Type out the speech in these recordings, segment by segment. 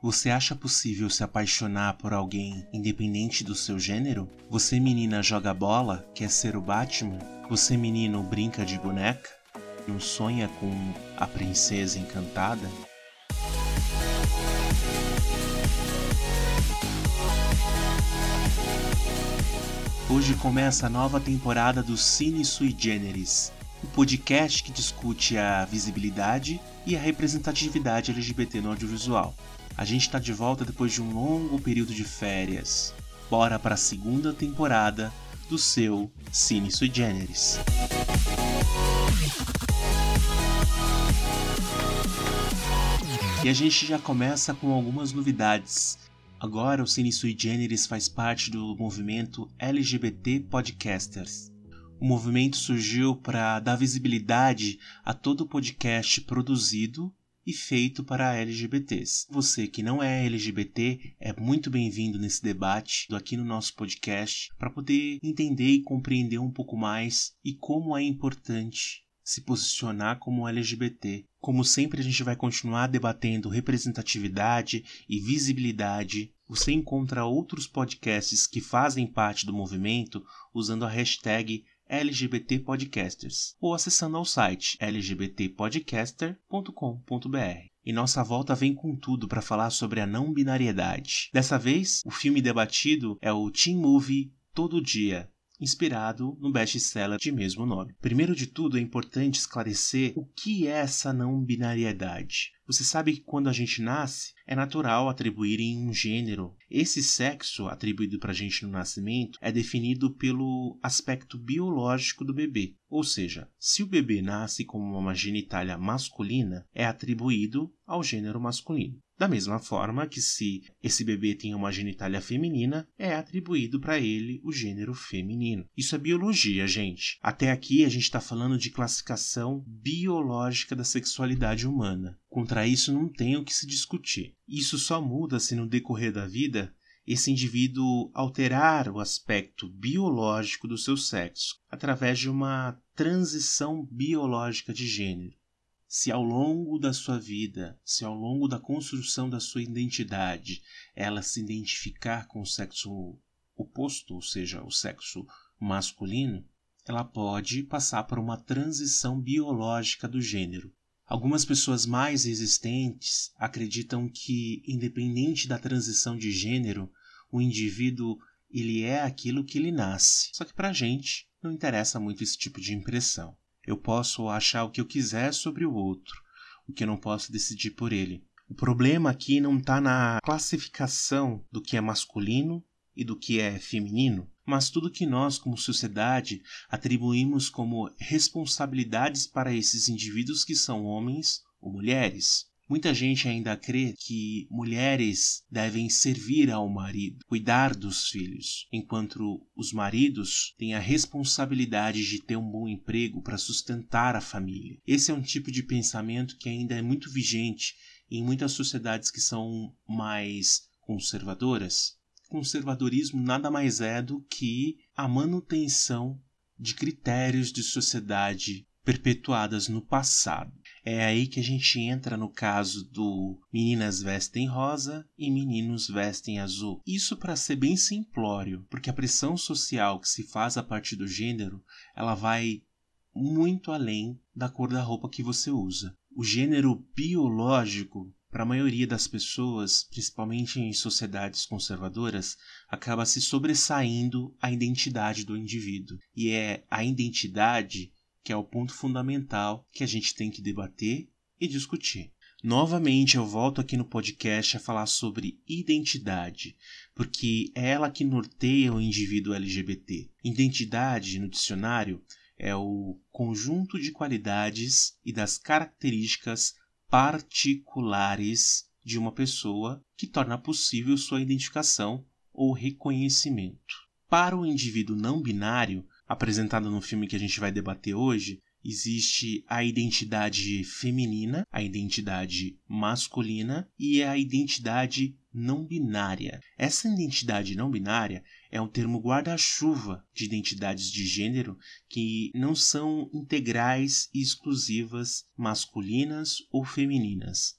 Você acha possível se apaixonar por alguém independente do seu gênero? Você menina joga bola, quer ser o Batman? Você menino brinca de boneca? Não sonha com a princesa encantada? Hoje começa a nova temporada do Cine Sui Generis, o um podcast que discute a visibilidade e a representatividade LGBT no audiovisual. A gente está de volta depois de um longo período de férias. Bora para a segunda temporada do seu Cine Sui Generis. E a gente já começa com algumas novidades. Agora o Cine Sui Generis faz parte do movimento LGBT Podcasters. O movimento surgiu para dar visibilidade a todo podcast produzido e feito para LGBTs. Você que não é LGBT é muito bem-vindo nesse debate aqui no nosso podcast para poder entender e compreender um pouco mais e como é importante se posicionar como LGBT. Como sempre, a gente vai continuar debatendo representatividade e visibilidade. Você encontra outros podcasts que fazem parte do movimento usando a hashtag LGBT Podcasters ou acessando ao site lgbtpodcaster.com.br. E nossa volta vem com tudo para falar sobre a não binariedade. Dessa vez, o filme debatido é o Teen Movie Todo Dia, inspirado no best-seller de mesmo nome. Primeiro de tudo, é importante esclarecer o que é essa não binariedade. Você sabe que quando a gente nasce, é natural atribuírem um gênero. Esse sexo atribuído para a gente no nascimento é definido pelo aspecto biológico do bebê. Ou seja, se o bebê nasce com uma genitália masculina, é atribuído ao gênero masculino. Da mesma forma que se esse bebê tem uma genitália feminina, é atribuído para ele o gênero feminino. Isso é biologia, gente. Até aqui a gente está falando de classificação biológica da sexualidade humana. Contra isso não tem o que se discutir. Isso só muda se no decorrer da vida esse indivíduo alterar o aspecto biológico do seu sexo através de uma transição biológica de gênero. Se ao longo da sua vida, se ao longo da construção da sua identidade, ela se identificar com o sexo oposto, ou seja, o sexo masculino, ela pode passar por uma transição biológica do gênero. Algumas pessoas mais resistentes acreditam que, independente da transição de gênero, o indivíduo ele é aquilo que ele nasce. Só que para a gente não interessa muito esse tipo de impressão. Eu posso achar o que eu quiser sobre o outro, o que eu não posso decidir por ele. O problema aqui não está na classificação do que é masculino e do que é feminino, mas tudo que nós, como sociedade, atribuímos como responsabilidades para esses indivíduos que são homens ou mulheres. Muita gente ainda crê que mulheres devem servir ao marido, cuidar dos filhos, enquanto os maridos têm a responsabilidade de ter um bom emprego para sustentar a família. Esse é um tipo de pensamento que ainda é muito vigente em muitas sociedades que são mais conservadoras conservadorismo nada mais é do que a manutenção de critérios de sociedade perpetuadas no passado. É aí que a gente entra no caso do meninas vestem rosa e meninos vestem azul. Isso para ser bem simplório, porque a pressão social que se faz a partir do gênero, ela vai muito além da cor da roupa que você usa. O gênero biológico para a maioria das pessoas, principalmente em sociedades conservadoras, acaba se sobressaindo a identidade do indivíduo. E é a identidade que é o ponto fundamental que a gente tem que debater e discutir. Novamente eu volto aqui no podcast a falar sobre identidade, porque é ela que norteia o indivíduo LGBT. Identidade, no dicionário, é o conjunto de qualidades e das características particulares de uma pessoa que torna possível sua identificação ou reconhecimento. Para o indivíduo não binário, apresentado no filme que a gente vai debater hoje, existe a identidade feminina, a identidade masculina e a identidade não binária. Essa identidade não binária é um termo guarda-chuva de identidades de gênero que não são integrais e exclusivas masculinas ou femininas.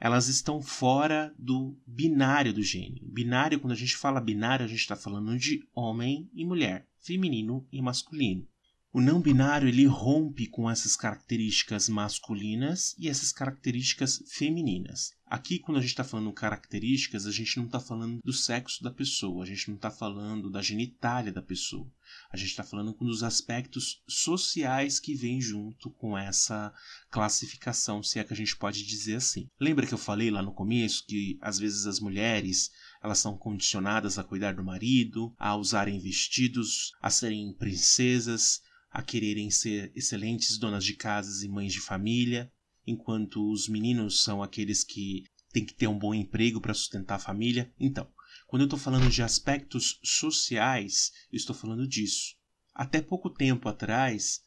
elas estão fora do binário do gênero. Binário, quando a gente fala binário, a gente está falando de homem e mulher, feminino e masculino. O não binário ele rompe com essas características masculinas e essas características femininas. Aqui, quando a gente está falando características, a gente não está falando do sexo da pessoa, a gente não está falando da genitália da pessoa. A gente está falando dos aspectos sociais que vêm junto com essa classificação, se é que a gente pode dizer assim. Lembra que eu falei lá no começo que às vezes as mulheres elas são condicionadas a cuidar do marido, a usarem vestidos, a serem princesas, a quererem ser excelentes donas de casas e mães de família, enquanto os meninos são aqueles que têm que ter um bom emprego para sustentar a família. Então, quando eu estou falando de aspectos sociais, eu estou falando disso. Até pouco tempo atrás,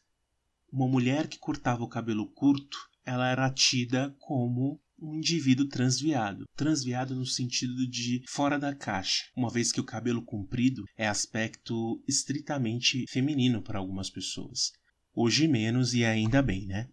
uma mulher que cortava o cabelo curto, ela era tida como um indivíduo transviado. Transviado no sentido de fora da caixa, uma vez que o cabelo comprido é aspecto estritamente feminino para algumas pessoas. Hoje menos e ainda bem, né?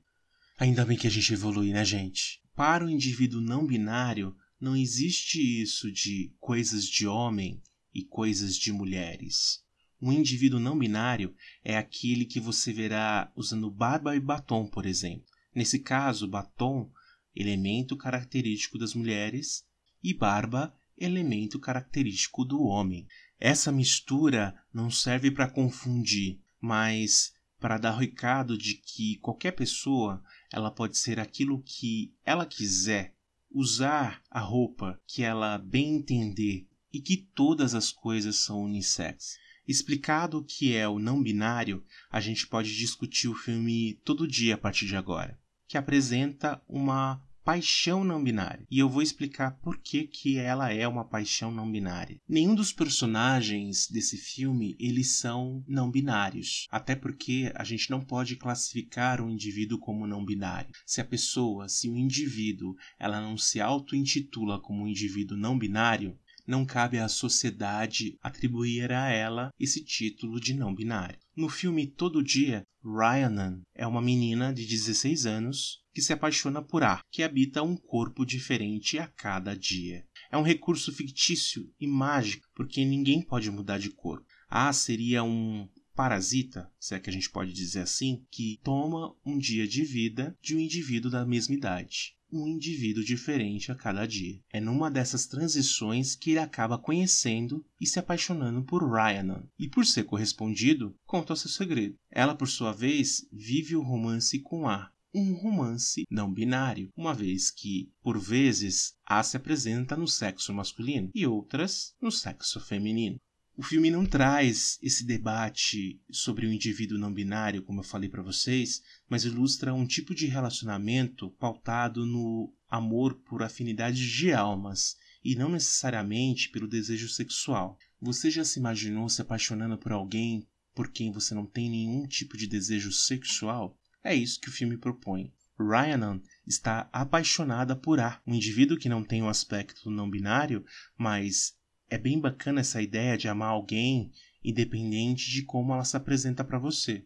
Ainda bem que a gente evolui, né, gente? Para o indivíduo não binário, não existe isso de coisas de homem e coisas de mulheres. Um indivíduo não binário é aquele que você verá usando barba e batom, por exemplo. Nesse caso, batom, elemento característico das mulheres, e barba, elemento característico do homem. Essa mistura não serve para confundir, mas para dar o recado de que qualquer pessoa ela pode ser aquilo que ela quiser, usar a roupa que ela bem entender e que todas as coisas são unissex. Explicado o que é o não binário, a gente pode discutir o filme todo dia a partir de agora, que apresenta uma paixão não binária. E eu vou explicar por que, que ela é uma paixão não binária. Nenhum dos personagens desse filme, eles são não binários. Até porque a gente não pode classificar um indivíduo como não binário. Se a pessoa, se o indivíduo, ela não se auto-intitula como um indivíduo não binário, não cabe à sociedade atribuir a ela esse título de não binário. No filme Todo Dia, Ryanan é uma menina de 16 anos que se apaixona por A, que habita um corpo diferente a cada dia. É um recurso fictício e mágico, porque ninguém pode mudar de corpo. A seria um parasita, se é que a gente pode dizer assim, que toma um dia de vida de um indivíduo da mesma idade um indivíduo diferente a cada dia. É numa dessas transições que ele acaba conhecendo e se apaixonando por Ryanan, e por ser correspondido, conta seu segredo. Ela, por sua vez, vive o romance com A, um romance não binário, uma vez que, por vezes, A se apresenta no sexo masculino e outras no sexo feminino. O filme não traz esse debate sobre o indivíduo não binário, como eu falei para vocês, mas ilustra um tipo de relacionamento pautado no amor por afinidades de almas e não necessariamente pelo desejo sexual. Você já se imaginou se apaixonando por alguém por quem você não tem nenhum tipo de desejo sexual? É isso que o filme propõe. Ryanan está apaixonada por A, um indivíduo que não tem um aspecto não binário, mas é bem bacana essa ideia de amar alguém independente de como ela se apresenta para você.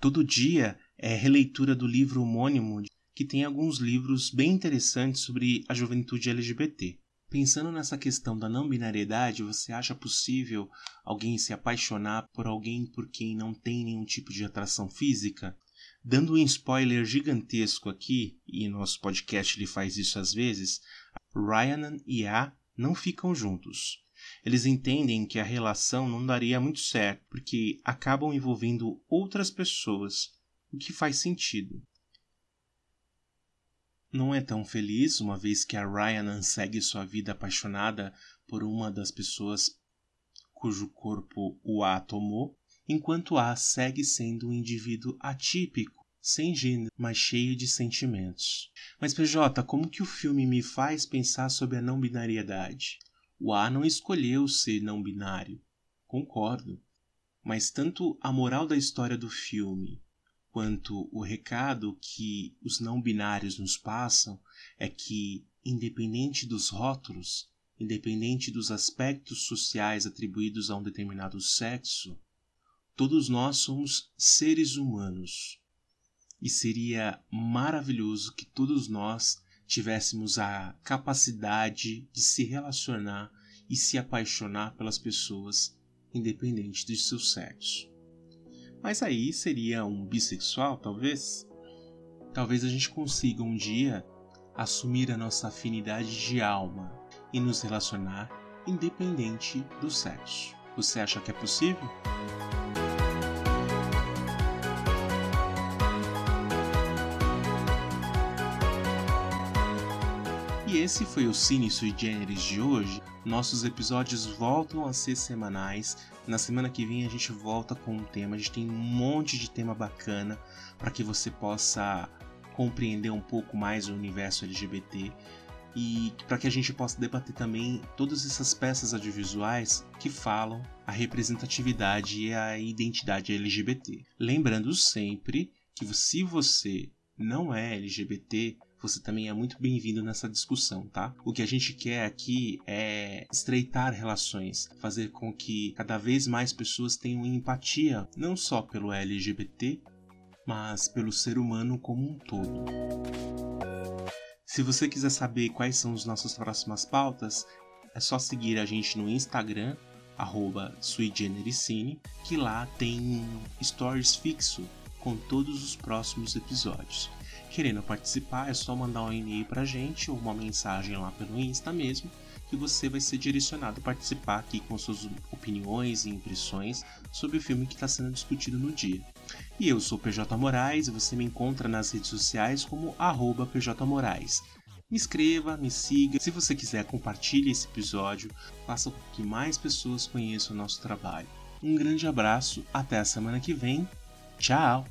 Todo dia é releitura do livro homônimo, que tem alguns livros bem interessantes sobre a juventude LGBT. Pensando nessa questão da não binariedade, você acha possível alguém se apaixonar por alguém por quem não tem nenhum tipo de atração física? Dando um spoiler gigantesco aqui, e nosso podcast ele faz isso às vezes, Ryan e A não ficam juntos. Eles entendem que a relação não daria muito certo, porque acabam envolvendo outras pessoas, o que faz sentido. Não é tão feliz, uma vez que a Ryan segue sua vida apaixonada por uma das pessoas cujo corpo o A tomou, enquanto A segue sendo um indivíduo atípico, sem gênero, mas cheio de sentimentos. Mas PJ, como que o filme me faz pensar sobre a não binariedade? O A não escolheu ser não binário. Concordo. Mas tanto a moral da história do filme quanto o recado que os não binários nos passam é que, independente dos rótulos, independente dos aspectos sociais atribuídos a um determinado sexo, todos nós somos seres humanos. E seria maravilhoso que todos nós tivéssemos a capacidade de se relacionar e se apaixonar pelas pessoas, independente de seu sexo. Mas aí seria um bissexual, talvez? Talvez a gente consiga um dia assumir a nossa afinidade de alma e nos relacionar independente do sexo. Você acha que é possível? Esse foi o Cine Sui Generis de hoje. Nossos episódios voltam a ser semanais. Na semana que vem a gente volta com um tema. A gente tem um monte de tema bacana para que você possa compreender um pouco mais o universo LGBT e para que a gente possa debater também todas essas peças audiovisuais que falam a representatividade e a identidade LGBT. Lembrando sempre que se você não é LGBT, você também é muito bem-vindo nessa discussão, tá? O que a gente quer aqui é estreitar relações, fazer com que cada vez mais pessoas tenham empatia, não só pelo LGBT, mas pelo ser humano como um todo. Se você quiser saber quais são as nossas próximas pautas, é só seguir a gente no Instagram, arroba suigenericine, que lá tem stories fixo com todos os próximos episódios. Querendo participar, é só mandar um e-mail pra gente ou uma mensagem lá pelo Insta mesmo, que você vai ser direcionado a participar aqui com suas opiniões e impressões sobre o filme que está sendo discutido no dia. E eu sou PJ Moraes e você me encontra nas redes sociais como arroba PJ Moraes. Me inscreva, me siga. Se você quiser, compartilhe esse episódio. Faça com que mais pessoas conheçam o nosso trabalho. Um grande abraço, até a semana que vem. Tchau!